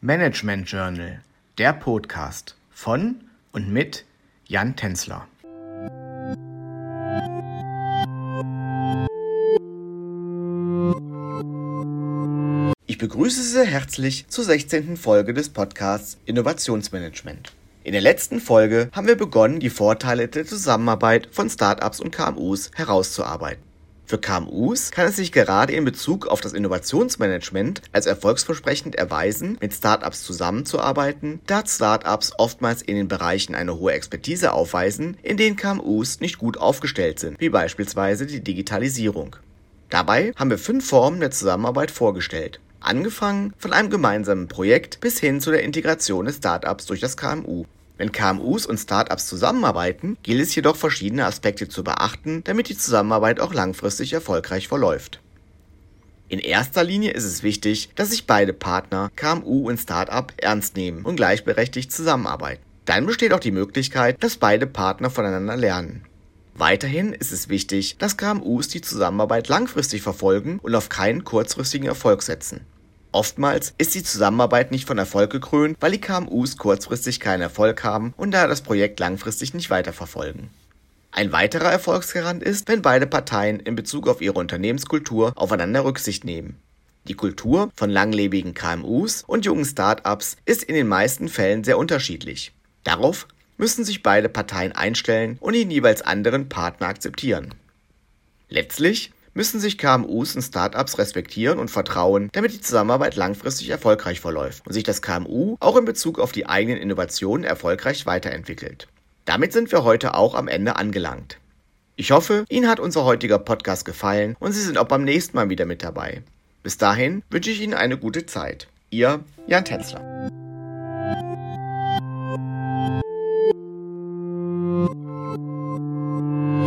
Management Journal, der Podcast von und mit Jan Tenzler. Ich begrüße Sie herzlich zur 16. Folge des Podcasts Innovationsmanagement. In der letzten Folge haben wir begonnen, die Vorteile der Zusammenarbeit von Startups und KMUs herauszuarbeiten. Für KMUs kann es sich gerade in Bezug auf das Innovationsmanagement als erfolgsversprechend erweisen, mit Startups zusammenzuarbeiten, da Startups oftmals in den Bereichen eine hohe Expertise aufweisen, in denen KMUs nicht gut aufgestellt sind, wie beispielsweise die Digitalisierung. Dabei haben wir fünf Formen der Zusammenarbeit vorgestellt. Angefangen von einem gemeinsamen Projekt bis hin zu der Integration des Startups durch das KMU. Wenn KMUs und Startups zusammenarbeiten, gilt es jedoch verschiedene Aspekte zu beachten, damit die Zusammenarbeit auch langfristig erfolgreich verläuft. In erster Linie ist es wichtig, dass sich beide Partner, KMU und Startup, ernst nehmen und gleichberechtigt zusammenarbeiten. Dann besteht auch die Möglichkeit, dass beide Partner voneinander lernen. Weiterhin ist es wichtig, dass KMUs die Zusammenarbeit langfristig verfolgen und auf keinen kurzfristigen Erfolg setzen. Oftmals ist die Zusammenarbeit nicht von Erfolg gekrönt, weil die KMUs kurzfristig keinen Erfolg haben und daher das Projekt langfristig nicht weiterverfolgen. Ein weiterer Erfolgsgarant ist, wenn beide Parteien in Bezug auf ihre Unternehmenskultur aufeinander Rücksicht nehmen. Die Kultur von langlebigen KMUs und jungen Start-ups ist in den meisten Fällen sehr unterschiedlich. Darauf müssen sich beide Parteien einstellen und den jeweils anderen Partner akzeptieren. Letztlich müssen sich KMUs und Startups respektieren und vertrauen, damit die Zusammenarbeit langfristig erfolgreich verläuft und sich das KMU auch in Bezug auf die eigenen Innovationen erfolgreich weiterentwickelt. Damit sind wir heute auch am Ende angelangt. Ich hoffe, Ihnen hat unser heutiger Podcast gefallen und Sie sind auch beim nächsten Mal wieder mit dabei. Bis dahin wünsche ich Ihnen eine gute Zeit. Ihr Jan Tänzler.